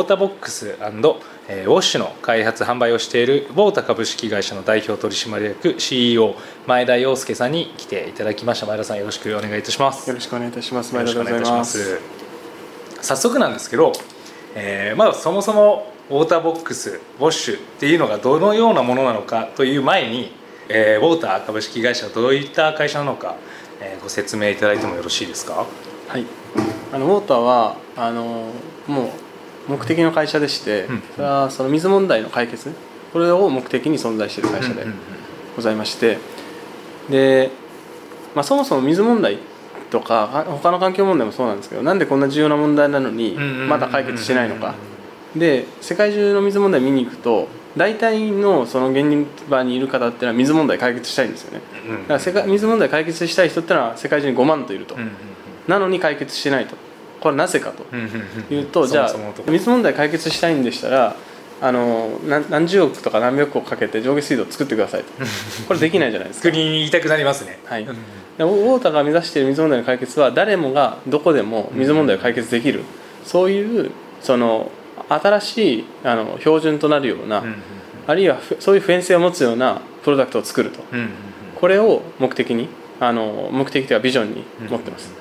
ウォーターボックスえーウォッシュの開発販売をしているウォータ株式会社の代表取締役 CEO 前田洋介さんに来ていただきました前田さんよろしくお願いいたしますよろしくお願いいたします。よろしくお前田で願いいたしございま。ますす早速なんですけど、えーまあそもそもウォーターボックスウォッシュっていうのがどのようなものなのかという前に、えーウォーター株式会社はどういった会社なのか、えーご説明いただいてもよろしいですか？はい。あのウォーターはあのもう目的の会社でして、うん。それはその水問題の解決これを目的に存在している会社でございまして、で、まあそもそも水問題とかは他の環境問題もそうなんですけど、なんでこんな重要な問題なのにまだ解決してないのか。で世界中の水問題見に行くと大体のその現場にいる方っていうのは水問題解決したいんですよね。うんだから世界水問題解決したい人ってのは世界中に5万といると、なのに解決してないとこれはなぜかとうんうんうんいうと、じゃあ水問題解決したいんでしたらあの何何十億とか何百億かけて上下水道を作ってくださいと。これできないじゃないですか。国に言いたくなりますね。はい。うん。でウォーターが目指している水問題の解決は誰もがどこでも水問題を解決できる、そういうその新しいあの標準となるような、うんうんあるいはふそういう普遍性を持つようなプロダクトを作ると。うんうんこれを目的にあの目的というかビジョンに持ってます、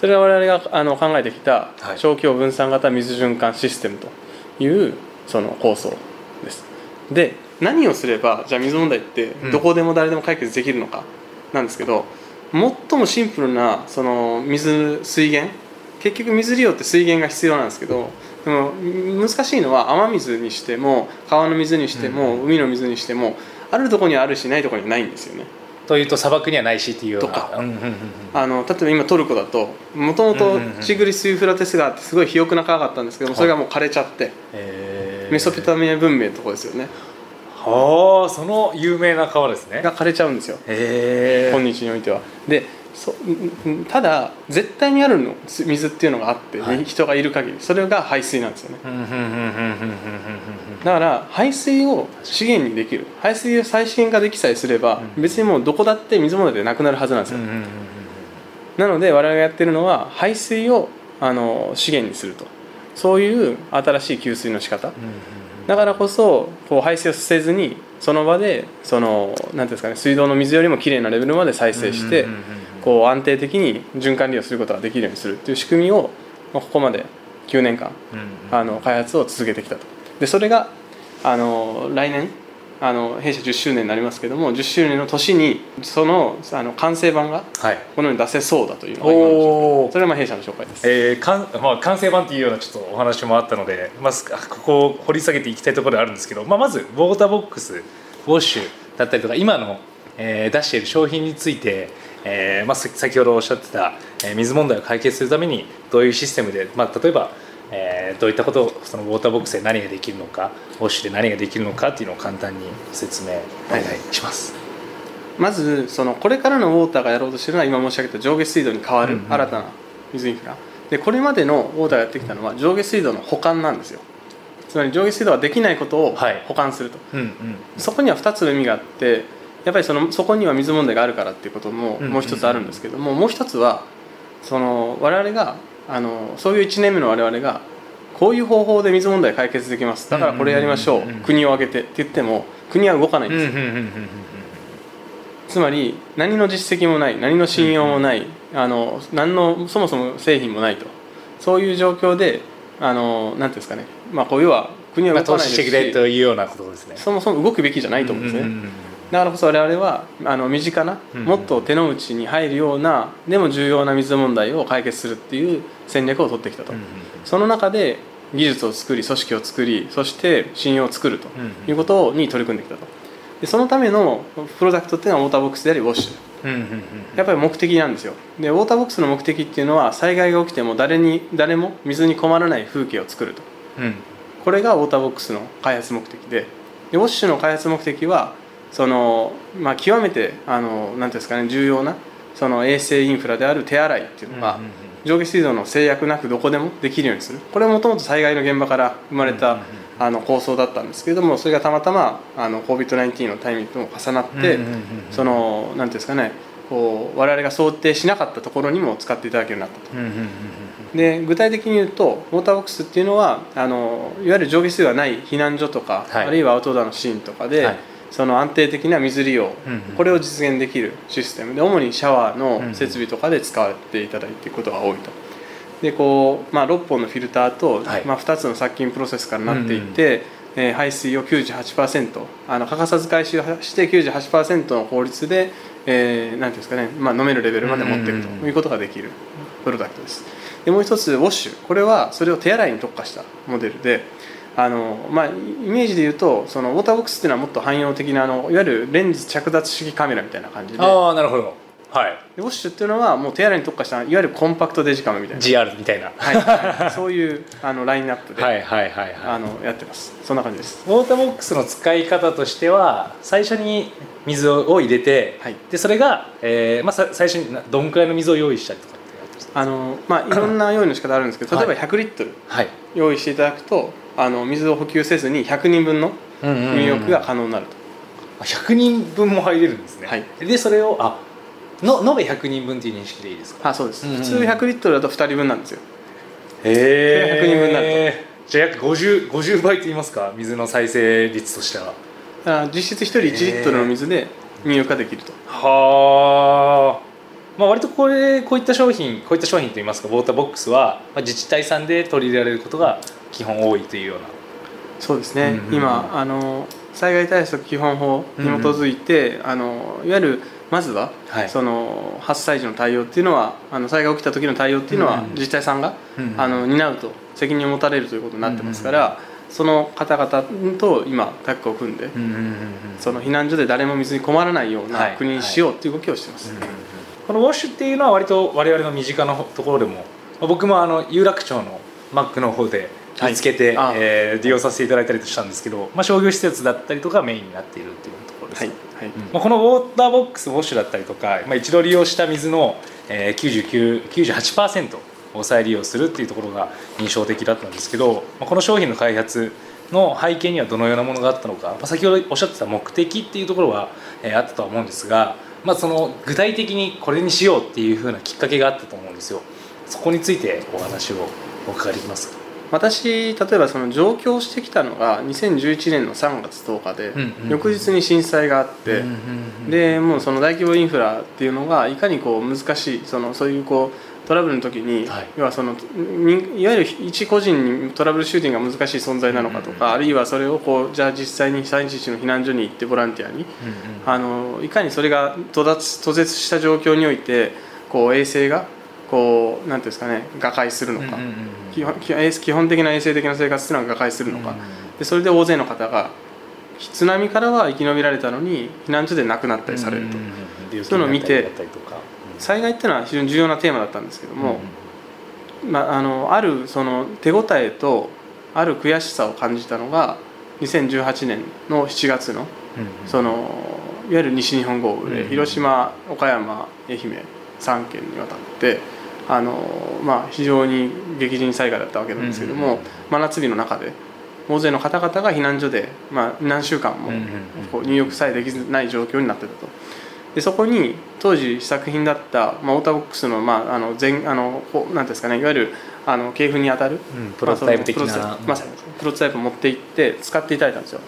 それは我々があの考えてきたはい。小規模分散型水循環システムというその構想です。で何をすればじゃあ水問題ってうん。どこでも誰でも解決できるのかなんですけど、最もシンプルなその水水源結局水利用って水源が必要なんですけどでも難しいのは雨水にしても川の水にしても、うん。海の水にしてもあるところにはあるしないところにはないんですよねというと砂漠にはないしっていうとか。あの例えば今トルコだともともとチグリス・ユーフラテス川ってすごい肥沃な川があったんですけどもそれがもう枯れちゃってメソポタミア文明のところですよね。はあその有名な川ですね。が枯れちゃうんですよ。今日においては。でそんんただ絶対にあるの水っていうのがあって、はい。人がいる限り。それが排水なんですよね。だから排水を資源にできる。排水を再資源化できさえすれば、うん。別にもうどこだって水問題でなくなるはずなんですよ、なので我々がやってるのは排水をあの資源にすると。そういう新しい給水の仕方。だからこそこう排水をせずにその場でそのなんていうんですかね水道の水よりもきれいなレベルまで再生してうんうんうんうんこう安定的に循環利用することができるようにするっていう仕組みをまあここまで9年間あの開発を続けてきたと。でそれがあの来年あの弊社10周年になりますけども10周年の年にそのあの完成版がはい。このように出せそうだというのが今のそれがまあ弊社の紹介です。えーかんまあ、完成版っていうようなちょっとお話もあったので、まずここを掘り下げていきたいところであるんですけど、まあ、まずウォーターボックスウォッシュだったりとか今の、えー出している商品について、えーまあ、さ先ほどおっしゃってた、えー水問題を解決するためにどういうシステムで、まあ、例えば、えーどういったことをそのウォーターボックスで何ができるのかウォッシュで何ができるのかっていうのを簡単にご説明お願いします。まずそのこれからのウォーターがやろうとしているのは今申し上げた上下水道に変わる新たな水インフラ。でこれまでのウォーターがやってきたのは上下水道の保管なんですよ。つまり上下水道ができないことをはい。保管すると、そこには2つの意味があってやっぱりそのそこには水問題があるからっていうこともうんもう一つあるんですけども、もう一つはその我々があのそういう1年目の我々がこういう方法で水問題解決できます。だからこれやりましょう,、国を挙げてって言っても国は動かないんうんですつまり何の実績もない何の信用もない、あの何のそもそも製品もないと。そういう状況であのなんていうんですかね、まあ、こう要は国はまあ、投動かないですし、資してくれというようなことですね。そもそも動くべきじゃないと思うんですね、だからこそ我々はあの身近な、うん。もっと手の内に入るようなでも重要な水問題を解決するっていう戦略を取ってきたと、その中で技術を作り組織を作りそして信用を作るとうんいうことに取り組んできたと。でそのためのプロダクトっていうのはウォーターボックスでありウォッシュ。やっぱり目的なんですよ。でウォーターボックスの目的っていうのは災害が起きても誰に誰も水に困らない風景を作ると。うん。これがウォーターボックスの開発目的で。でウォッシュの開発目的はその、まあ、極めてあのなんですかね重要なその衛生インフラである手洗いっていうのが、上下水道の制約なくどこでもできるようにする。これはもともと災害の現場から生まれた、あの構想だったんですけれどもそれがたまたまあの COVID-19 のタイミングとも重なって、そのなんていうんですかねこう我々が想定しなかったところにも使っていただけるようになったと。で具体的に言うとウォーターボックスっていうのはあのいわゆる上下水がない避難所とか、はい。あるいはアウトドアのシーンとかで、はいその安定的な水利用、うんうん。これを実現できるシステム。で主にシャワーうんうん。の設備とかで使われていただいていることが多いと。でこう、まあ、6本のフィルターと、はい。まあ、2つの殺菌プロセスからなっていて、えー排水を98%あの欠かさず回収して98%の効率で、えーなんていうんですかね、まあ、飲めるレベルまで持っていくということができるプロダクトです。でもう一つウォッシュ。これはそれを手洗いに特化したモデルであの、まあ、イメージで言うとそのウォーターボックスっていうのはもっと汎用的なあのいわゆるレンズ着脱式カメラみたいな感じで。ああなるほど。はい。でウォッシュっていうのはもう手洗いに特化したいわゆるコンパクトデジカメみたいな。GR みたいな。はいはい、そういうあのラインナップで、はいはいはいあはい。のやってます。そんな感じです。ウォーターボックスの使い方としては最初に水を入れて、はい。でそれが、えーまあ、さ最初になどんくらいの水を用意したりとかあのまあいろんな用意の仕方あるんですけど例えば100リットルはい。用意していただくとあの水を補給せずに100人分の入浴が可能になると、100人分も入れるんですね、はい。でそれをあの延べ100人分っていう認識でいいですか？あそうです、うんうん普通100リットルだと2人分なんですよ。へ100人分になるじゃあ約 50, 50倍と言いますか？水の再生率としては。実質1人1リットルの水で入浴ができると。はあまあ割とこれこういった商品こういった商品といいますかウォーターボックスは、まあ、自治体さんで取り入れられることが基本多いというような。そうですね、うんうん今あの災害対策基本法に基づいて、あのいわゆるまずは、はい。その発災時の対応っていうのはあの災害起きた時の対応っていうのは、うんうん自治体さんが、うんうんあの担うと責任を持たれるということになってますから、その方々と今タッグを組んで、うんうんうんうん。その避難所で誰も水に困らないようはない。国にしようっていう動きをしてます、このウォッシュっていうのは割と我々の身近なところでもまあ僕もあの有楽町のマックの方で見つけて、はいあ。えー利用させていただいたりとしたんですけど、まあ、商業施設だったりとかメインになっているっていうところです、はい。はい。まあ、このウォーターボックスウォッシュだったりとか、まあ、一度利用した水の、えー、99 98%を再利用するっていうところが印象的だったんですけど、まあ、この商品の開発の背景にはどのようなものがあったのか、まあ、先ほどおっしゃってた目的っていうところは、えーあったとは思うんですが、まあ、その具体的にこれにしようっていうふうなきっかけがあったと思うんですよ。そこについてお話をお伺いできますか？私例えばその上京してきたのが2011年の3月10日で、翌日に震災があって、でもうその大規模インフラっていうのがいかにこう難しいそのそういうこうトラブルの時に、はい。要はそのにいわゆる一個人にトラブルシューティングが難しい存在なのかとか、あるいはそれをこうじゃあ実際に被災地の避難所に行ってボランティアに。あのいかにそれが途絶途絶した状況においてこう衛生がこうなんていうんですかね瓦解するのか、基本基本基本的な衛生的な生活っていうのが瓦解するのか、でそれで大勢の方が津波からは生き延びられたのに避難所で亡くなったりされると、そういうのを見て災害っていうのは非常に重要なテーマだったんですけども、まあ、あのあるその手応えとある悔しさを感じたのが2018年の7月のそのいわゆる西日本豪雨で、うん広島岡山愛媛3県にわたってあの、まあ、非常に激甚災害だったわけなんですけども、うん真夏日の中で大勢の方々が避難所で、まあ、何週間も入浴さえできない状況になってたと。でそこに当時試作品だった、まあ、オーターボックスの,、まあ、あの全あのなんていうんですかねいわゆるあの系譜に当たる、うんプロトタイプ的な。まプロトタイプまさにプロトタイプを持って行って使っていただいたんですよ。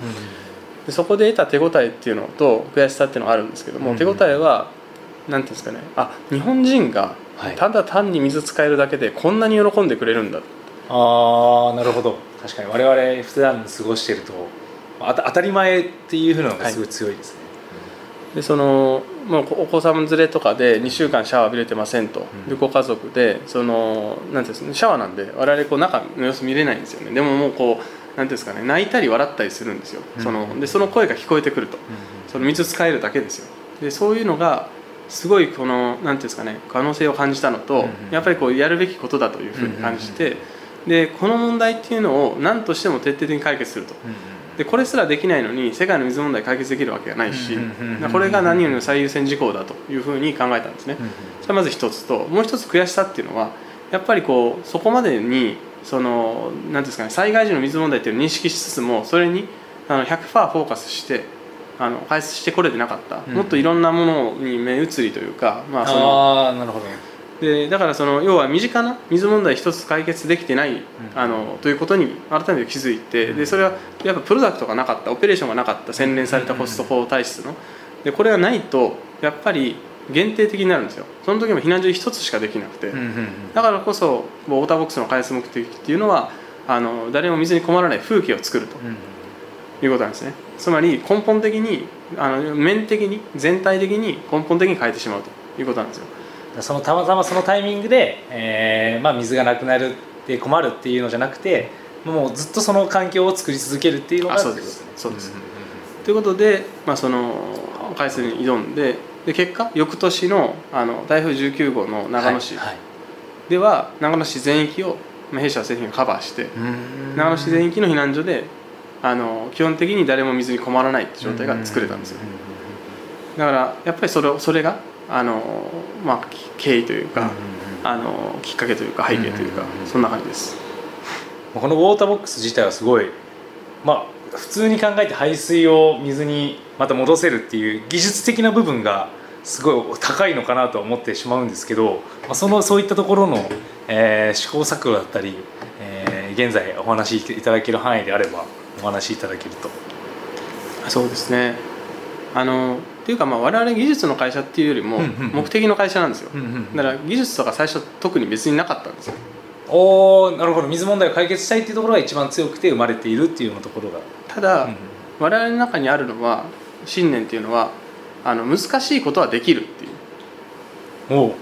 でそこで得た手応えっていうのと悔しさっていうのがあるんですけども、うん。手応えはなんていうんですかねあ日本人がはい。ただ単に水使えるだけでこんなに喜んでくれるんだ、ああなるほど。確かに我々普段過ごしているとあた当たり前っていうふうなのがすごい強いですね、でそのもうお子さん連れとかで2週間シャワー浴びれてませんと、うん。でご家族でそのなんていうんですかねシャワーなんで我々こう中の様子見れないんですよね。でももうこうなんていうんですかね泣いたり笑ったりするんですよ、うん。そのでその声が聞こえてくると。その水使えるだけですよ。でそういうのがすごいこのなんていうんですかね可能性を感じたのと、やっぱりこうやるべきことだというふうに感じて、でこの問題っていうのを何としても徹底的に解決するとでこれすらできないのに世界の水問題解決できるわけがないし、これが何よりの最優先事項だというふうに考えたんですね、それまず一つともう一つ悔しさっていうのはやっぱりこうそこまでにそのなんていうんですかね災害時の水問題っていうのを認識しつつもそれにあの100%フォーカスしてあの解説してこれてなかった、うんもっといろんなものに目移りというか、まあ、そのなるほどでだからその要は身近な水問題一つ解決できてない、ん。あのということに改めて気づいて、でそれはやっぱプロダクトがなかったオペレーションがなかった洗練されたコスト法体質の。でこれがないとやっぱり限定的になるんですよ。その時も避難所一つしかできなくて、うんうんうん。だからこそウォーターボックスの開発目的っていうのはあの誰も水に困らない風景を作ると。うん。いうことなんですね。つまり根本的にあの面的に全体的に根本的に変えてしまうということなんですよそのたまたまそのタイミングで、えーまあ、水がなくなるって困るっていうのじゃなくてもうずっとその環境を作り続けるっていうのがあそうです。そうです。ということで、まあ、その開発に挑んでで結果翌年のあの台風19号の長野市はいはい。では、長野市全域をまあ弊社は製品がカバーして長野市全域の避難所であの基本的に誰も水に困らないって状態が作れたんですよ。だからやっぱりそれをそれがあの、まあ、経緯というか、あのきっかけというか背景というか、そんな感じです。このウォーターボックス自体はすごいまあ普通に考えて排水を水にまた戻せるっていう技術的な部分がすごい高いのかなとは思ってしまうんですけど、まあ、そのそういったところの、えー試行錯誤だったり、えー現在お話しいただける範囲であればお話しいただけると。そうですね。あのっていうかまあ我々技術の会社っていうよりも目的の会社なんですよ、だから技術とか最初特に別になかったんですよ。おーなるほど。水問題を解決したいっていうところが一番強くて生まれているっていうようなところが。ただ、うん我々の中にあるのは信念っていうのはあの難しいことはできるっていう。おう。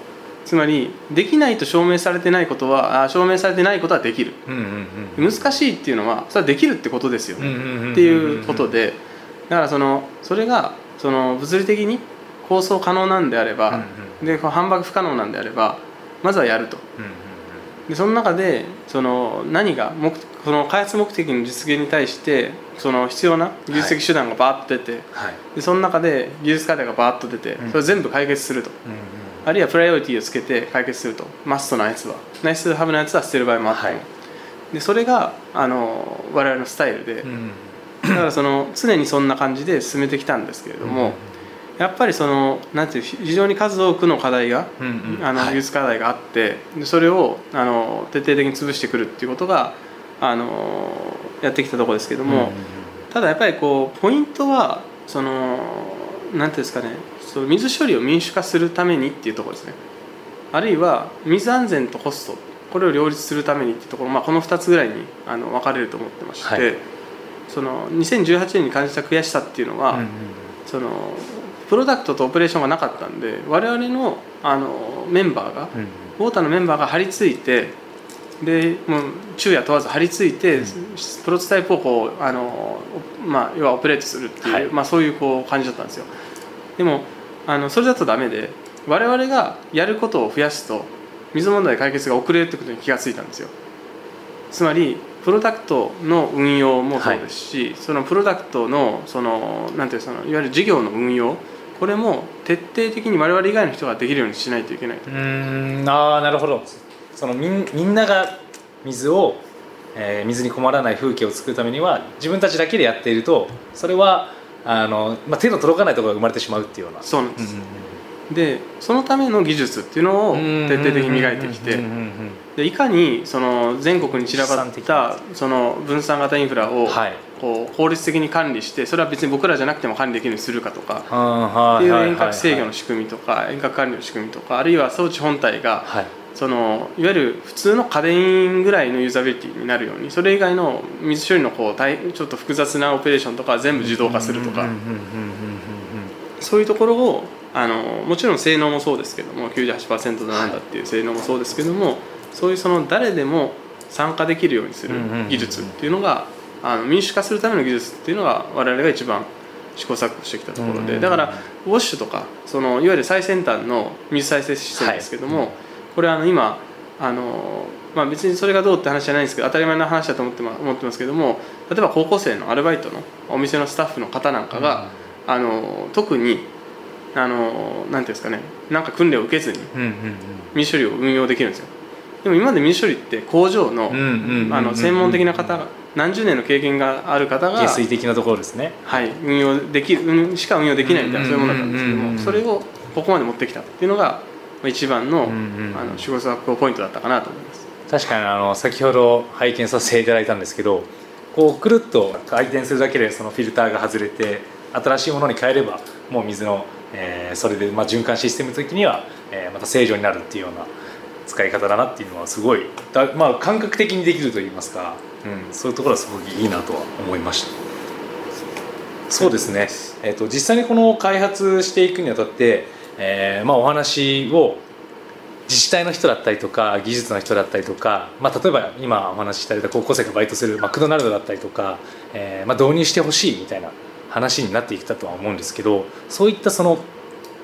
つまりできないと証明されてないことはあ証明されてないことはできる。うんうんうん難しいっていうのはそれはできるってことですよ、うんうんうんうん。っていうことでだからそのそれがその物理的に構想可能なんであれば、でこう販売不可能なんであればまずはやると。うんうんでその中でその何が目その開発目的の実現に対してその必要な技術的手段がバーッと出て、はい。でその中で技術課題がバーッと出てうん。それを全部解決すると、うんうんあるいはプライオリティをつけて解決すると。マストなやつは。ナイスハブなやつは捨てる場合もあっても、はい。でそれがあの我々のスタイルで、うんだからその常にそんな感じで進めてきたんですけれども、やっぱりそのなんていう非常に数多くの課題が、うんうん。あのはい。技術課題があってでそれをあの徹底的に潰してくるっていうことがあのやってきたところですけども、ただやっぱりこうポイントはそのなんていうんですかねその水処理を民主化するためにっていうところですね。あるいは水安全とコストこれを両立するためにっていうところ、まあ、この2つぐらいにあの分かれると思ってまして、はいその2018年に感じた悔しさっていうのは、うんうんそのプロダクトとオペレーションがなかったんで我々のあのメンバーがうんウォーターのメンバーが張り付いてでもう昼夜問わず張り付いて、プロトタイプをこうあの、まあ、要はオペレートするっていう、はい。まあ、そういうこう感じだったんですよ。でもあのそれだとダメで我々がやることを増やすと水問題解決が遅れるってことに気がついたんですよ。つまりプロダクトの運用もそうですし、そのプロダクトのそのなんていうそのいわゆる事業の運用これも徹底的に我々以外の人ができるようにしないといけないと。うーんああなるほど。そのみんみんなが水を、えー水に困らない風景を作るためには自分たちだけでやっているとそれはあの、まあ、手の届かないところが生まれてしまうっていうような。そうなんです、うんでそのための技術っていうのをうん徹底的に磨いてきてうんうんうんでいかにその全国に散らばったその分散型インフラをはい。こう効率的に管理してそれは別に僕らじゃなくても管理できるようにするかとかはっていう遠隔制御の仕組みとか遠隔管理の仕組みとかあるいは装置本体がはい。そのいわゆる普通の家電ぐらいのユーザビリティになるようにそれ以外の水処理のこう大ちょっと複雑なオペレーションとかは全部自動化するとか。そういうところをあのもちろん性能もそうですけども98%だなんだっていう性能もそうですけども、そういうその誰でも参加できるようにするうんうんうんうん。技術っていうのがあの民主化するための技術っていうのが我々が一番試行錯誤してきたところうんうんうん。でだからウォッシュとかそのいわゆる最先端の水再生システムですけども、はい。これはあの今あの、まあ、別にそれがどうって話じゃないんですけど当たり前の話だと思って,、ま、思ってますけども例えば高校生のアルバイトのお店のスタッフの方なんかが、あの特にあのなんていうんですかねなんか訓練を受けずにうんうん水処理を運用できるんですよでも今まで水処理って工場の専門的な方が何十年の経験がある方が下水的なところですね。はい、運用できる、うんしか運用できないみたいなそういうものだったんですけどもそれをここまで持ってきたっていうのが一番の,、うんうんうん。あの試行錯誤ポイントだったかなと思います。確かにあの先ほど拝見させていただいたんですけどこうくるっと回転するだけでそのフィルターが外れて新しいものに変えればもう水の、えーそれでまあ循環システム的には、えーまた正常になるっていうような使い方だなっていうのはすごいだ、まあ、感覚的にできるといいますか、うん、そういうところはすごくいいなとは思いました。そうですね、えー、と実際にこの開発していくにあたって、えーまあ、お話を自治体の人だったりとか技術の人だったりとか、まあ、例えば今お話しいただいた高校生がバイトするマクドナルドだったりとか、えーまあ、導入してほしいみたいな話になっていったとは思うんですけどそういったその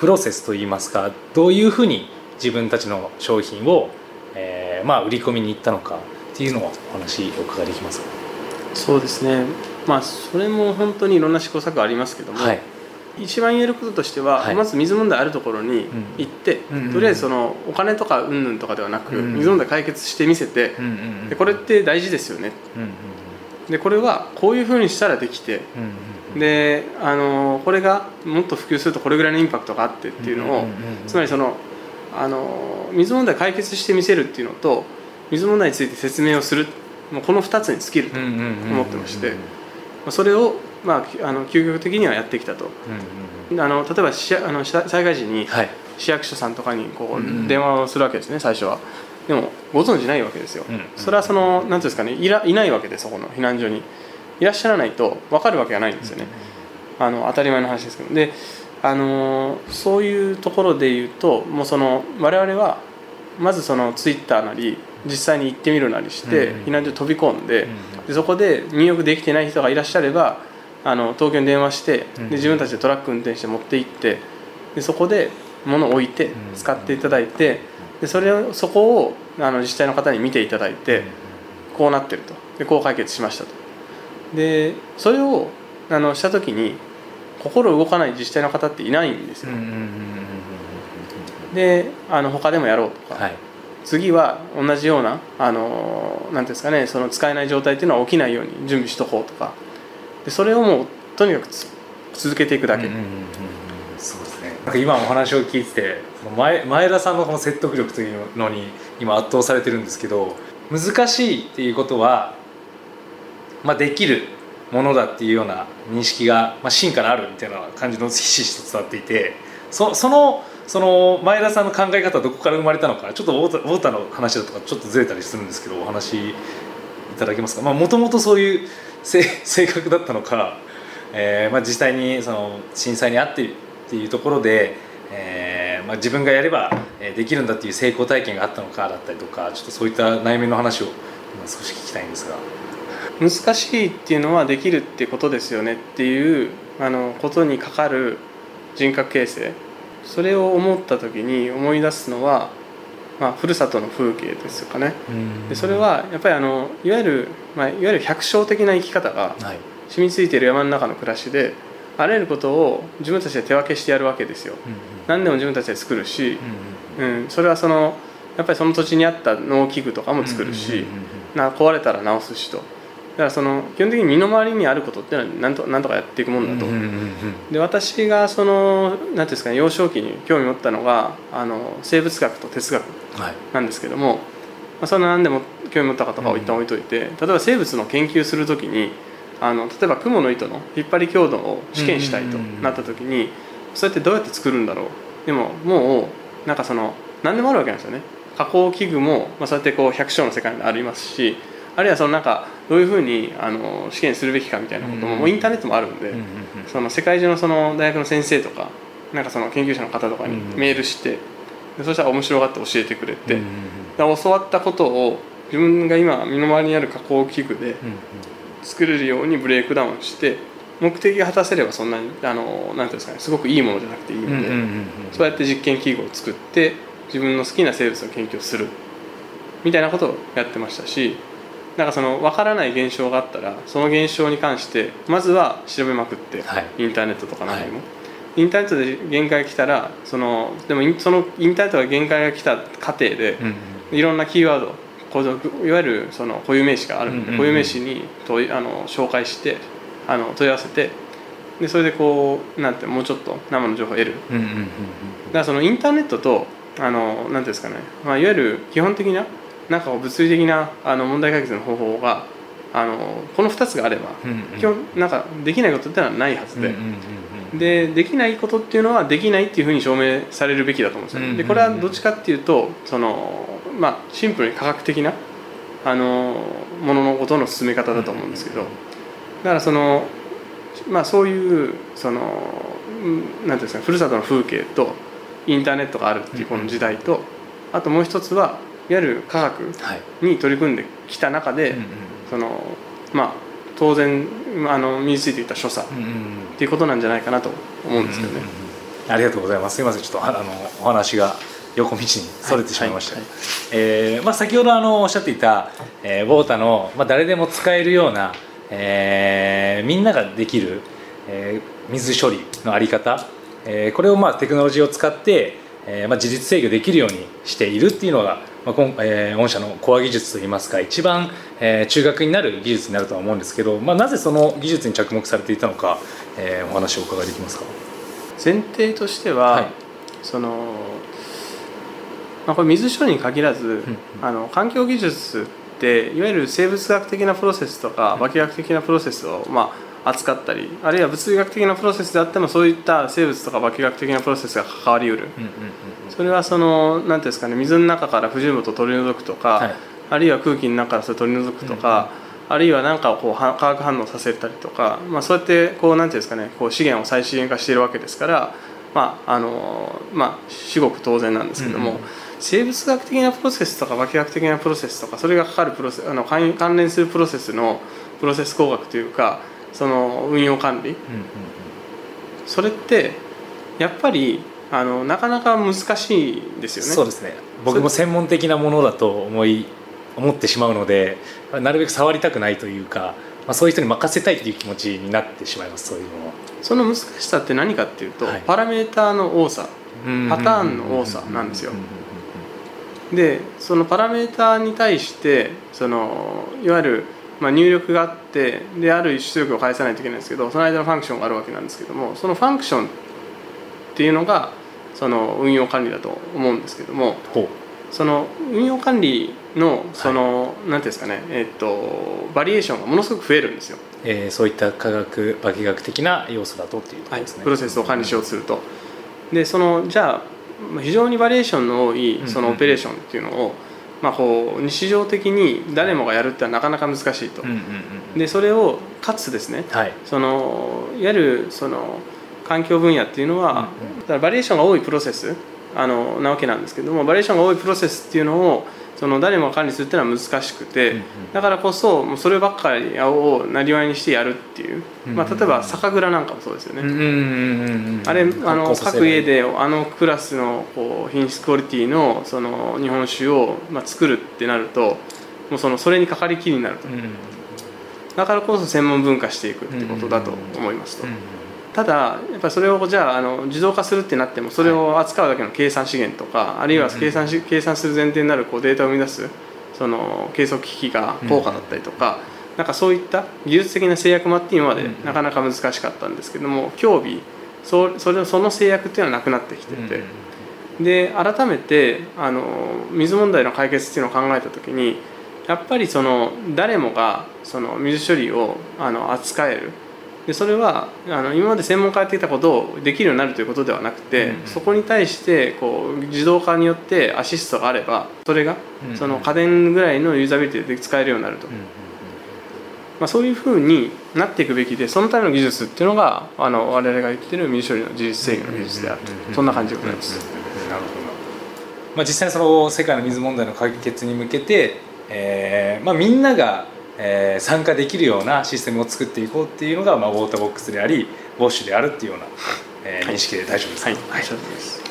プロセスといいますかどういうふうに自分たちの商品を、えーまあ、売り込みに行ったのかっていうのをお話お伺いできますか？そうですね。まあそれも本当にいろんな試行錯誤ありますけども、はい。一番言えることとしては、はい。まず水問題あるところに行って、うんうんうん。とりあえずそのお金とか云々とかではなく、うんうん水問題解決してみせて、うんうんでこれって大事ですよね。うんうんでこれはこういうふうにしたらできてうんうんであのこれがもっと普及するとこれぐらいのインパクトがあってっていうのを、うんうんうんうん。つまりそのあの水問題解決してみせるっていうのと水問題について説明をする。もうこの2つに尽きると、うんうんうんうん思ってまして。まあそれを、まあ、きあの究極的にはやってきたと。うんうんうん。あの例えばしあのし災害時にはい。市役所さんとかにこうんうんう電話をするわけですね最初は。でもご存知ないわけですよ、うんそれはその何ていうんですかねいらいないわけでそこの避難所に。いらっしゃらないと分かるわけがないんですよね、あの当たり前の話ですけど。であのそういうところで言うともうその我々はまずそのツイッターなり実際に行ってみるなりして避難所に飛び込んで,、うん。でそこで入浴できてない人がいらっしゃればあの東京に電話してうん。で自分たちでトラック運転して持って行ってでそこで物を置いてうん。使っていただいてでそれをそこをあの自治体の方に見ていただいてこうなってると。でこう解決しましたと。でそれをあのした時に心動かない自治体の方っていないんですよ、であの他でもやろうとか、はい。次は同じようなあのなんですかねその使えない状態っていうのは起きないように準備しとこうとか。でそれをもうとにかくつ続けていくだけ、そうですね。なんか今お話を聞いてて前前田さんのこの説得力というのに今圧倒されてるんですけど難しいっていうことは、まあ、できるものだっていうような認識が、まあ、真からあるみたいな感じのひしひしと伝わっていてそそのその前田さんの考え方はどこから生まれたのかちょっと太田太田の話だとかちょっとずれたりするんですけどお話いただけますか？もともとそういう性格だったのか、えーまあ、実際にその震災にあってっていうところで、えーまあ、自分がやればできるんだっていう成功体験があったのかだったりとかちょっとそういった内面の話を今少し聞きたいんですが。難しいっていうのはできるってことですよねっていうあのことにかかる人格形成。それを思った時に思い出すのは、まあ、ふるさとの風景ですかね。でそれはやっぱりあのいわゆる、まあ、いわゆる百姓的な生き方がはい。染みついている山の中の暮らしであらゆることを自分たちで手分けしてやるわけですよ。何でも自分たちで作るし、うん、それはそのやっぱりその土地にあった農機具とかも作るし、な壊れたら直すしとだからその基本的に身の回りにあることっていうのはなんとなんとかやっていくもんだと、で私がその何ていうんですかね幼少期に興味持ったのがあの生物学と哲学はい。なんですけども、まあ、そんな何でも興味持った方は一旦置いといて、例えば生物の研究するときにあの例えばクモの糸の引っ張り強度を試験したいとなったときにそれってどうやって作るんだろう。でももうなんかその何でもあるわけなんですよね。加工器具も、まあ、そうやってこう百姓の世界にありますしあるいはそのなんかどういうふうにあの試験するべきかみたいなことも,、うん。もうインターネットもあるんで、その世界中のその大学の先生とかなんかその研究者の方とかにうんメールして、でそしたら面白がって教えてくれて、教わったことを自分が今身の回りにある加工器具でうん作れるようにブレイクダウンして目的が果たせればそんなにあのなんていうんですかねすごくいいものじゃなくていいので、そうやって実験器具を作って自分の好きな生物の研究をするみたいなことをやってましたしなんかその分からない現象があったらその現象に関してまずは調べまくって、はい。インターネットとか何でも、インターネットで限界が来たらそのでもそのインターネットが限界が来た過程で、うんうん。いろんなキーワードいわゆるその固有名詞がある。ので、うんうんうん。固有名詞に問いあの紹介してあの問い合わせてでそれでこうなんてもうちょっと生の情報を得る。だからそのインターネットとあのなんていうんですかね、まあ、いわゆる基本的ななんか物理的なあの問題解決の方法があのこの2つがあれば、基本なんかできないことってのはないはずで、でできないことっていうのはできないっていうふうに証明されるべきだと思うんですよ、うんうんうんでこれはどっちかっていうとその、まあ、シンプルに科学的なあのもののことの進め方だと思うんですけど。だからその、まあ、そういうそのうんなんていうんですかふるさとの風景とインターネットがあるっていうこの時代と、あともう一つはいわゆる科学はいに取り組んできた中で、うんうんそのまあ当然あの身についていた所作っていうことなんじゃないかなと思うんですけどね。うんうんうんありがとうございます。すみません、ちょっとあのお話が横道にそれてしまいました。はいはいえーまあ先ほどあのおっしゃっていた、えー、ボータのまあ誰でも使えるような、えーみんなができる、えー水処理のあり方、えーこれをまあテクノロジーを使って、えーまあ自律制御できるようにしているっていうのが。まあ、今えー御社のコア技術といいますか一番、えー中核になる技術になるとは思うんですけど、まあ、なぜその技術に着目されていたのか、えーお話をお伺いできますか？前提としては、はい。その、まあ、これ水処理に限らず、んあの環境技術っていわゆる生物学的なプロセスとか化学的なプロセスを、まあ、扱ったりあるいは物理学的なプロセスであってもそういった生物とか化学的なプロセスが関わりうる。うんうんうんそれはその何ていうんですかね水の中から不純物を取り除くとか、はい。あるいは空気の中からそれを取り除くとか、あるいは何かをこうは化学反応させたりとか、まあ、そうやってこう何ていうんですかねこう資源を再資源化しているわけですから、まああのまあ、至極当然なんですけども、うんうん。生物学的なプロセスとか化学的なプロセスとかそれがかかるプロセスあの関関連するプロセスのプロセス工学というかその運用管理。それってやっぱりあのなかなか難しいですよね。そうですね。僕も専門的なものだと思い思ってしまうのでなるべく触りたくないというか、まあ、そういう人に任せたいという気持ちになってしまいますそういうのは。その難しさって何かっていうと、はい。パラメーターの多さパターンの多さなんですよ。でそのパラメーターに対してそのいわゆる、まあ、入力があってである出力を返さないといけないんですけどその間のファンクションがあるわけなんですけどもそのファンクションっていうのがその運用管理だと思うんですけどもその運用管理のその、なんていうんですかねえっとバリエーションがものすごく増えるんですよ、えーそういった科学化学的な要素だとっていうところですね。プロセスを管理しようとすると。でそのじゃあまあ非常にバリエーションの多いそのオペレーションっていうのを、まあ、こう日常的に誰もがやるってのはなかなか難しいと。うんうんうんでそれをかつですねはい。そのいわゆるその環境分野っていうのは、うん。だからバリエーションが多いプロセスあのなわけなんですけどもバリエーションが多いプロセスっていうのをその誰もが管理するっていうのは難しくて、だからこそもうそればっかりをなりわいにしてやるっていう、まあ、例えば酒蔵なんかもそうですよね。あれあの各家であのクラスのこう品質クオリティのその日本酒をまあ作るってなるともうそのそれにかかりきりになると。だからこそ専門分化していくってことだと思いますと。うんただやっぱりそれをじゃああの自動化するってなってもそれを扱うだけの計算資源とかあるいは計算し計算する前提になるこうデータを生み出すその計測機器が高価だったりとか、なんかそういった技術的な制約もあって今までなかなか難しかったんですけども今日そそれその制約っていうのはなくなってきてて、で改めてあの水問題の解決っていうのを考えた時にやっぱりその誰もがその水処理をあの扱えるでそれはあの今まで専門家やっていたことをできるようになるということではなくて、うんうん。そこに対してこう自動化によってアシストがあればそれがうんその家電ぐらいのユーザビリティで使えるようになると、うんうんまあ、そういうふうになっていくべきでそのための技術っていうのがあの我々が言ってる水処理の自律制御の技術であると。そんな感じでございます。なるほど、まあ、実際にその世界の水問題の解決に向けて、えーまあ、みんなが、えー参加できるようなシステムを作っていこうっていうのが、まあ、ウォーターボックスでありウォッシュであるっていうような、えーはい。認識で大丈夫です。か、はい、大丈夫です。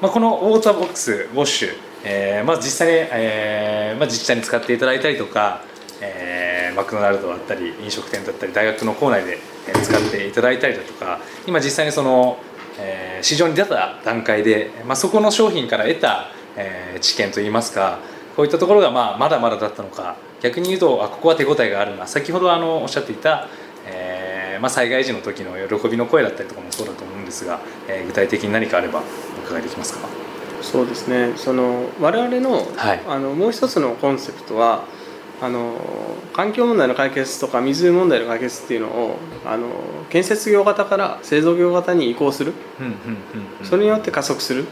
まあ、このウォーターボックスウォッシュ、えーまあ、実際に、えーまあ、自治体に使っていただいたりとか、えーマクドナルドだったり飲食店だったり大学の構内でえー使っていただいたりだとか今実際にその、えー市場に出た段階で、まあ、そこの商品から得た、えー知見といいますかこういったところが、まあ、まだまだだったのか逆に言うとあここは手応えがあるな。先ほどあのおっしゃっていた、えーまあ、災害時の時の喜びの声だったりとかもそうだと思うんですが、えー具体的に何かあればお伺いできますか？そうですね。その我々の,、はい。あのもう一つのコンセプトはあの環境問題の解決とか水問題の解決っていうのをあの建設業型から製造業型に移行する。うんうんうんうん。それによって加速するっ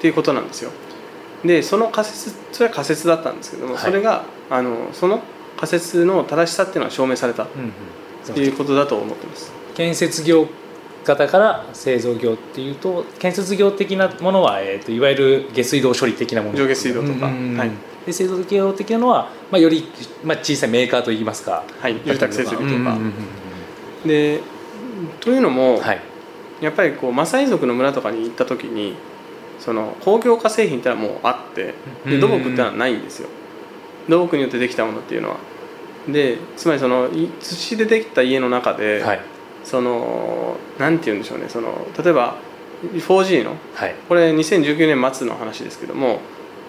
ていうことなんですよ。でその仮説それは仮説だったんですけども、はい。それがあのその仮説の正しさっていうのは証明されたっうんうん。ていうことだと思ってます。建設業型から製造業っていうと建設業的なものは、えー、といわゆる下水道処理的なもの。上下水道とか。うんうんうん。はい。で製造業的なのは、まあ、より、まあ、小さいメーカーといいますか。はい。住宅設備とか、うんうんうんでというのも、うんはい。やっぱりこうマサイ族の村とかに行った時にその工業化製品ってのはもうあってうん。で土木ってのはないんですよ土木によってできたものっていうのは。でつまりそのい土でできた家の中で、はい。そのなんて言うんでしょうね。その例えば 4G のはい。これ2019年末の話ですけども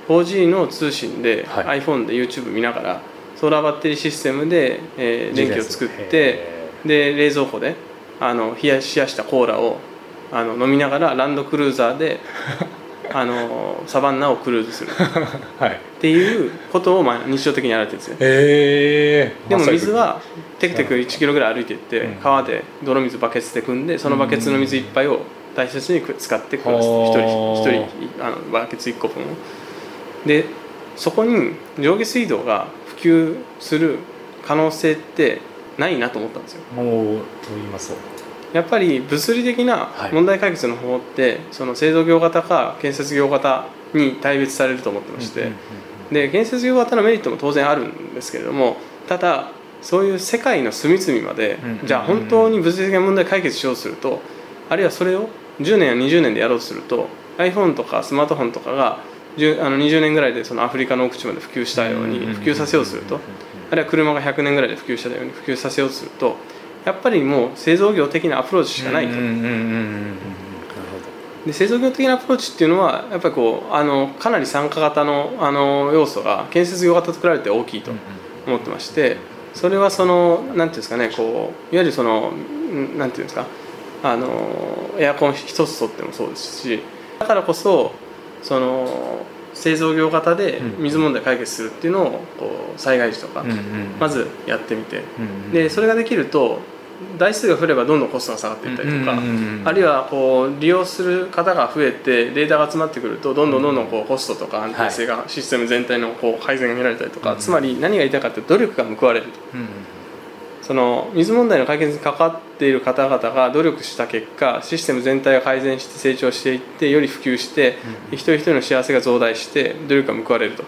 4G の通信で、はい。iPhone で YouTube 見ながらソーラーバッテリーシステムで、えー電気を作ってへで冷蔵庫であの冷やし冷やしたコーラをあの飲みながらランドクルーザーで あのサバンナをクルーズする。っ ーはい。ていうことをまあ日常的にやられてるんですよ。へえでも水はテクテク1キロぐらい歩いていってうん。川で泥水バケツで汲んでそのバケツの水いっぱいを大切に使って暮らす。ほ一ー人一人あのバケツ1個分を。でそこに上下水道が普及する可能性ってないなと思ったんですよ。と言いますとやっぱり物理的なはい。問題解決の方法って、その製造業型か建設業型に大別されると思ってまして、で建設業型のメリットも当然あるんですけれどもただそういう世界の隅々まで、うんじゃあ本当に物理的な問題解決しようとするとあるいはそれを10年や20年でやろうとすると iPhone とかスマートフォンとかが10あの20年ぐらいでそのアフリカの奥地まで普及したように普及させようとするとあるいは車が100年ぐらいで普及したように普及させようとするとやっぱりもう製造業的なアプローチしかないと。で製造業的なアプローチっていうのはやっぱりこうあのかなり参加型のあの要素が建設業型と比べて大きいと思ってましてそれはそのなんていうんですかねこういわゆるそのんなんていうんですかあのエアコン一つとってもそうですしだからこそその製造業型で水問題解決するっていうのをこう災害時とかまずやってみて。でそれができると台数が増えればどんどんコストが下がっていったりとか。あるいはこう利用する方が増えてデータが集まってくるとどんどんどんどんこうコストとか安定性がシステム全体のこう改善が見られたりとか、うんつまり何が言いたいかというと努力が報われると。その水問題の解決に関わっている方々が努力した結果システム全体が改善して成長していってより普及して、一人一人の幸せが増大して努力が報われると。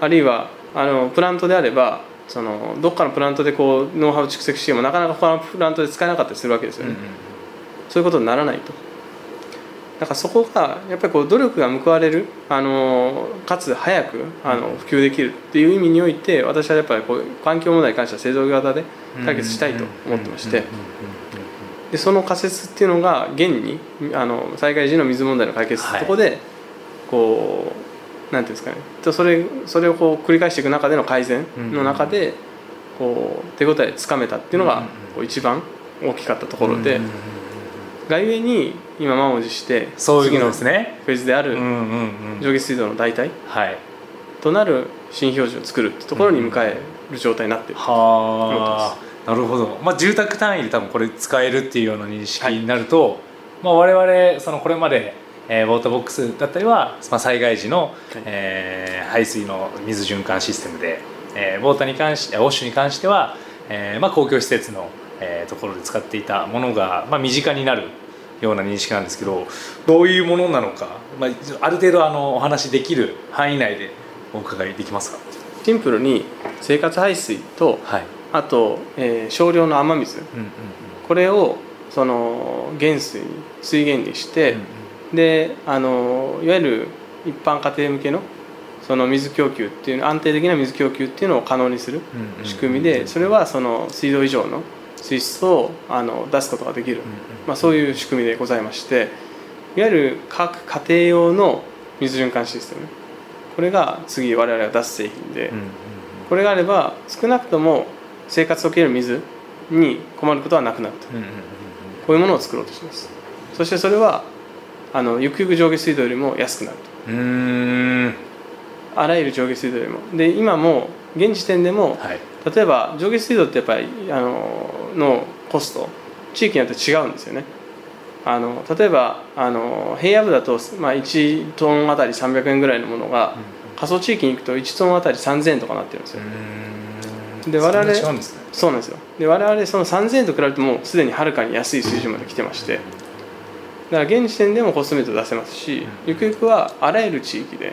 あるいはあのプラントであればそのどっかのプラントでこうノウハウを蓄積してもなかなか他のプラントで使えなかったりするわけですよね、そういうことにならないと。だからそこがやっぱりこう努力が報われるあのかつ早くあの普及できるっていう意味において私はやっぱりこう環境問題に関しては製造業型で解決したいと思ってまして。でその仮説っていうのが現にあの災害時の水問題の解決ってとこで、こうなんていうんですかね。とそれそれをこう繰り返していく中での改善の中でこう手応えつかめたっていうのがこう一番大きかったところで。うんうんうんがゆえに今満を持して次すね。のフェーズである上下水道の代替はい。となる新表示を作るってところに迎える状態になっている、はあ。なるほど、まあ、住宅単位で多分これ使えるっていうような認識になると、まあ、我々そのこれまで、えーウォーターボックスだったりは、まあ、災害時の、えー排水の水循環システムで、えーウォーターに関してウォッシュに関しては、えーまあ、公共施設の、えーところで使っていたものが、まあ、身近になるような認識なんですけどどういうものなのか、まあ、ある程度あのお話できる範囲内でお伺いできますか？シンプルに生活排水とはい、あと、えー少量の雨水。うんうんうん。これをその原水に水源にして、であのいわゆる一般家庭向けのその水供給っていう安定的な水供給っていうのを可能にする仕組みでそれはその水道以上の水質をあの出すことができる、まあ、そういう仕組みでございましていわゆる各家庭用の水循環システム。これが次我々が出す製品で、これがあれば少なくとも生活を受ける水に困ることはなくなると。こういうものを作ろうとします。そしてそれはあのゆくゆく上下水道よりも安くなると。うーん。あらゆる上下水道よりも。で今も現時点でもはい。例えば上下水道ってやっぱりあののコスト地域によって違うんですよね。あの例えばあの平野部だと、まあ、1トンあたり300円ぐらいのものが過疎地域に行くと1トンあたり3000円とかなってるんですよ。で我々ね。そうなんですよ。で我々その3000円と比べてもすでにはるかに安い水準まで来てましてだから現時点でもコストメート出せますしゆくゆくはあらゆる地域で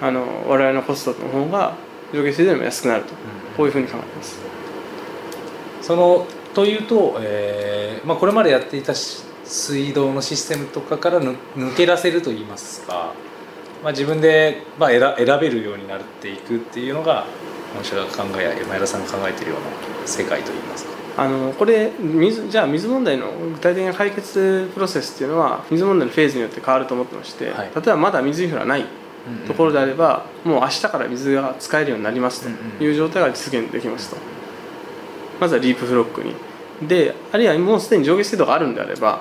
あの我々のコストの方が上下水道よりも安くなるとこういうふうに考えてます。そのというと、えーまあ、これまでやっていたし水道のシステムとかからぬ抜け出せるといいますか、まあ、自分で、まあ、選選べるようになっていくっていうのが御社が考え前田さんが考えているような世界といいますか。あのこれ水じゃあ水問題の具体的な解決プロセスっていうのは水問題のフェーズによって変わると思ってまして、はい。例えばまだ水インフラないところであれば、もう明日から水が使えるようになりますという状態が実現できますと、まずはリープフロックに。であるいはもうすでに上下水道があるんであれば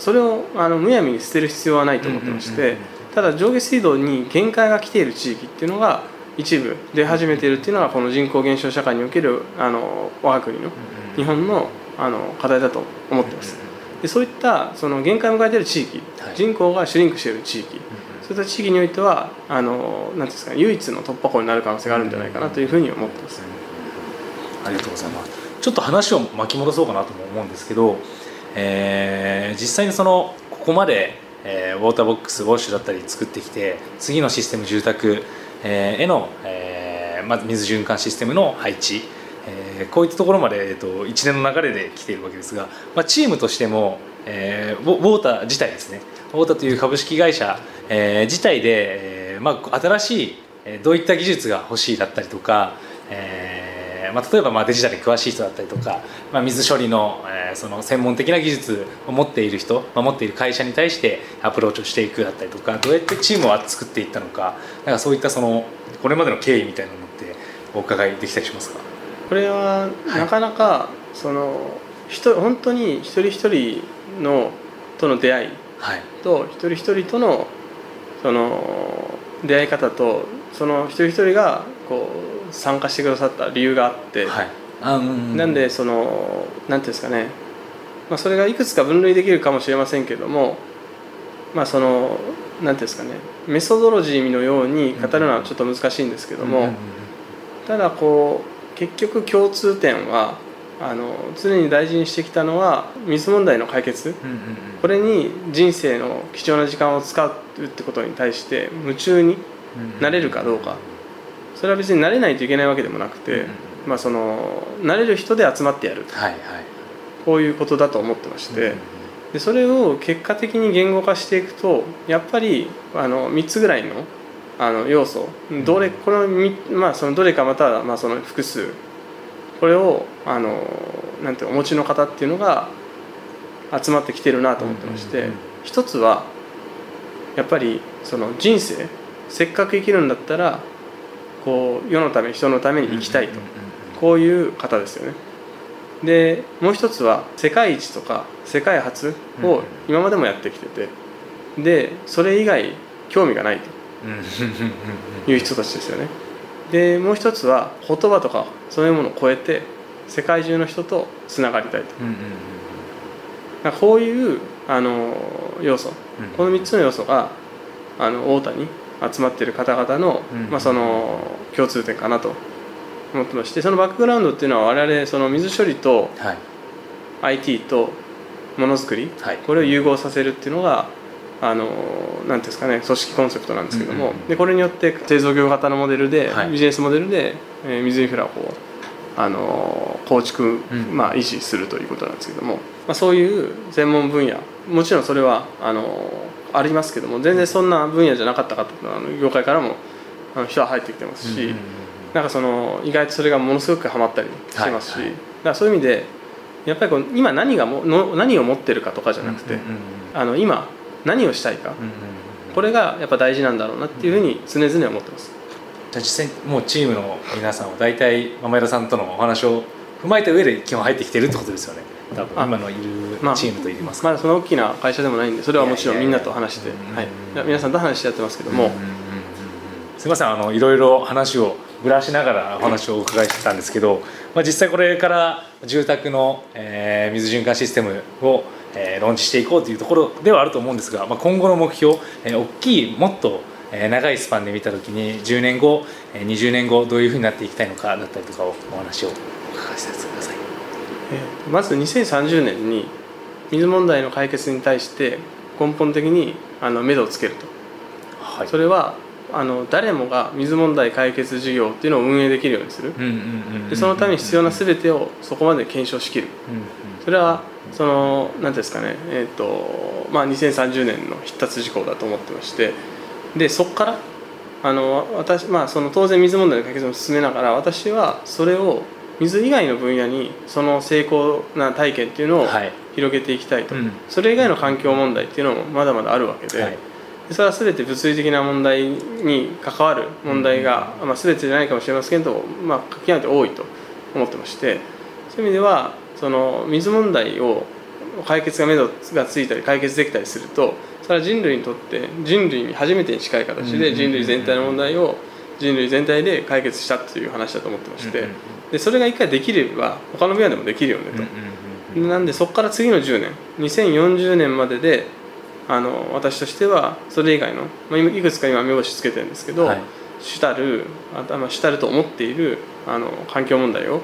それをあのむやみに捨てる必要はないと思ってまして、ただ上下水道に限界が来ている地域っていうのが一部出始めているっていうのがこの人口減少社会におけるあの我が国の日本のあの課題だと思ってます。でそういったその限界を迎えている地域、はい。人口がシュリンクしている地域そういった地域においてはあのなんていうんですかね唯一の突破口になる可能性があるんじゃないかなというふうに思ってます、ありがとうございます。ちょっと話を巻き戻そうかなとも思うんですけど、えー実際にそのここまで、えーウォーターボックスウォッシュだったり作ってきて次のシステム住宅、えーへの、えーまず水循環システムの配置、えーこういったところまで、えー、と一連の流れで来ているわけですが、まあ、チームとしても、えーウォーター自体ですね。ウォーターという株式会社、えー自体で、えーまあ、新しいどういった技術が欲しいだったりとか、えーまあ、例えばまあデジタルに詳しい人だったりとか、まあ、水処理の,、えーその専門的な技術を持っている人、まあ、持っている会社に対してアプローチをしていくだったりとかどうやってチームを作っていったのかなんかそういったそのこれまでの経緯みたいなのってお伺いできたりしますか？これはなかなかその人本当に一人一人のとの出会いはい。と一人一人とのその出会い方とその一人一人がこう参加してくださった理由があって、はい。あうん。なんでそのなんていうんですかね、まあ、それがいくつか分類できるかもしれませんけどもまあそのなんていうんですかね。メソドロジーのように語るのはちょっと難しいんですけども、うんうんうん。ただこう結局共通点はあの常に大事にしてきたのは水問題の解決。うんうんうん。これに人生の貴重な時間を使うってことに対して夢中になれるかどうか。それは別になれないといけないわけでもなくて、うんうん。まあ、そのなれる人で集まってやる。はいはい。こういうことだと思ってまして。でそれを結果的に言語化していくとやっぱりあの3つぐらいのあの要素どれこのみ、まあ、そのどれかまたはまあその複数。これをあのなんてお持ちの方っていうのが集まってきてるなと思ってまして、一つはやっぱりその人生せっかく生きるんだったらこう世のため人のために生きたいと、こういう方ですよね。でもう一つは世界一とか世界初を今までもやってきてて。でそれ以外興味がないという人たちですよね。でもう一つは言葉とかそういうものを超えて世界中の人とつながりたいと。うこういうあの要素。うん。この3つの要素があの大田に集まっている方々の,、うん。まあ、その共通点かなと。思ってましてそのバックグラウンドっていうのは我々その水処理とはい。IT とものづくりはい。これを融合させるっていうのがあのなんですかね組織コンセプトなんですけども、うんうんうん。でこれによって製造業型のモデルで、はい。ビジネスモデルで、えー水インフラをあの構築、うん。まあ、維持するということなんですけども、まあ、そういう専門分野。もちろんそれはあのありますけども全然そんな分野じゃなかったかっていうの業界からもあの人は入ってきてますし、うんうんうんなんかその意外とそれがものすごくハマったりしてますし、はいはい。だからそういう意味でやっぱりこう今何がもの何を持ってるかとかじゃなくて、うんうんうん。あの今何をしたいか、これがやっぱ大事なんだろうなっていうふうに常々思ってます。じゃあ実際にもうチームの皆さんは大体前田さんとのお話を踏まえた上で基本入ってきてるってことですよね。多分あ今のいるまあチームといいますか、まだその大きな会社でもないんでそれはもちろんみんなと話して。皆さんと話してやってますけども、すみません。あのいろいろ話をぶらしながらお話をお伺いしてたんですけど、まあ、実際これから住宅の、えー水循環システムを、えーローンチしていこうというところではあると思うんですが、まあ、今後の目標、えー大きいもっと、えー長いスパンで見た時に10年後、えー20年後どういうふうになっていきたいのかだったりとかをお話をお伺いさせてください。えーまず2030年に水問題の解決に対して根本的にあの目処をつけると。はい。それはあの誰もが水問題解決事業っていうのを運営できるようにする。うんうんうんうんでそのために必要な全てをそこまで検証しきる。うんそれはその何ですかねえっ、とまあ2030年の必達事項だと思ってましてでそこからあの私まあその当然水問題の解決を進めながら私はそれを水以外の分野にその成功な体験っていうのをはい。広げていきたいと、うん。それ以外の環境問題っていうのもまだまだあるわけで,、はい。でそれは全て物理的な問題に関わる問題が、まあ、全てじゃないかもしれませんけど、まあ、極めて多いと思ってましてそういう意味ではその水問題を解決が目処がついたり解決できたりするとそれは人類にとって人類に初めてに近い形で人類全体の問題を人類全体で解決したという話だと思ってましてでそれが一回できれば他の分野でもできるよねと。なんでそこから次の10年2040年までであの私としてはそれ以外の、まあ、今いくつか今目星つけてるんですけど、はい。主たるまあ主たると思っているあの環境問題を、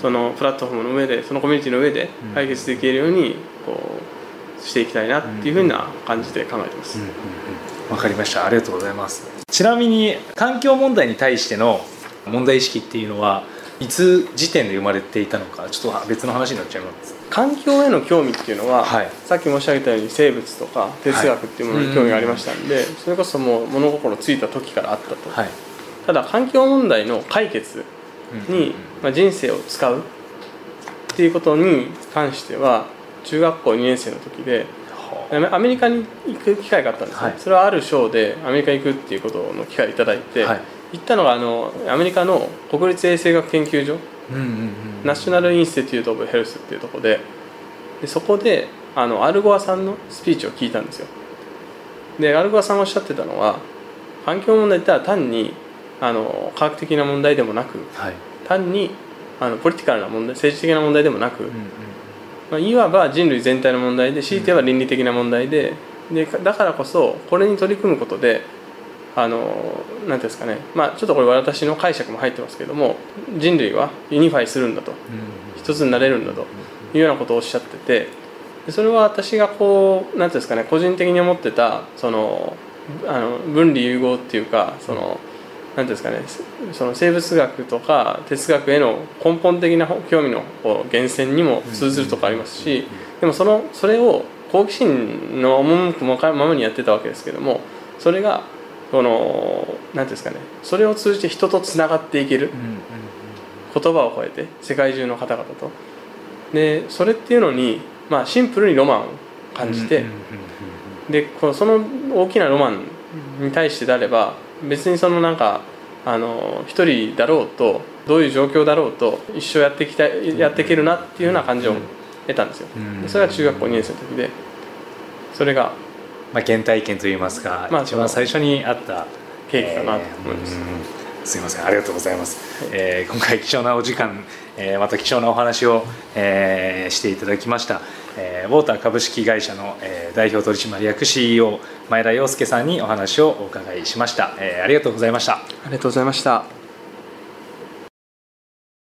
そのプラットフォームの上でそのコミュニティの上でうん。解決できるようにこうしていきたいなっていうふうな感じで考えてます。わかりました。ありがとうございます。ちなみに環境問題に対しての問題意識っていうのはいつ時点で生まれていたのかちょっと別の話になっちゃいます。環境への興味っていうのは、はい。さっき申し上げたように生物とか哲学っていうものに興味がありましたんで、それこそもう物心ついた時からあったと、はい。ただ環境問題の解決に、まあ、人生を使うっていうことに関しては中学校2年生の時ではアメリカに行く機会があったんですね、はい。それはある賞でアメリカに行くっていうことの機会をいただいて、あはい。行ったのがあのアメリカの国立衛生学研究所うんうんうんナショナル・インスティテュート・オブ・ヘルスっていうところででそこであのアルゴアさんのスピーチを聞いたんですよ。でアルゴアさんがおっしゃってたのは環境問題って単にあの科学的な問題でもなくはい。単にあのポリティカルな問題政治的な問題でもなく、うんうんまあ、いわば人類全体の問題で強いて言えば倫理的な問題ででだからこそこれに取り組むことであのなんていうんですかね、まあ、ちょっとこれ私の解釈も入ってますけども人類は unify するんだと。うん一つになれるんだと。いうようなことをおっしゃっててでそれは私がこうなんていうんですかね個人的に思ってたそのあの分離融合っていうかそのなんていうんですかねその生物学とか哲学への根本的な興味の源泉にも通ずるとこありますしでもそのそれを好奇心の赴くままにやってたわけですけどもそれがこのなんていうんですかねそれを通じて人とつながっていける言葉を超えて世界中の方々と。でそれっていうのに、まあ、シンプルにロマンを感じて、でこのその大きなロマンに対してであれば別にそのなんかあの一人だろうとどういう状況だろうと一生やっていきたいやっていけるなっていうような感じを得たんですよ、うん。でそれが中学校2年生の時でそれがまあ、原体験といいますか、まあ一番最初にあった契機かなと思います、えーうん。すみません。ありがとうございます、えー今回貴重なお時間、えーまた貴重なお話を、えーしていただきました、えーウォーター株式会社の、えー代表取締役 CEO 前田洋介さんにお話をお伺いしました、えーありがとうございました。ありがとうございました。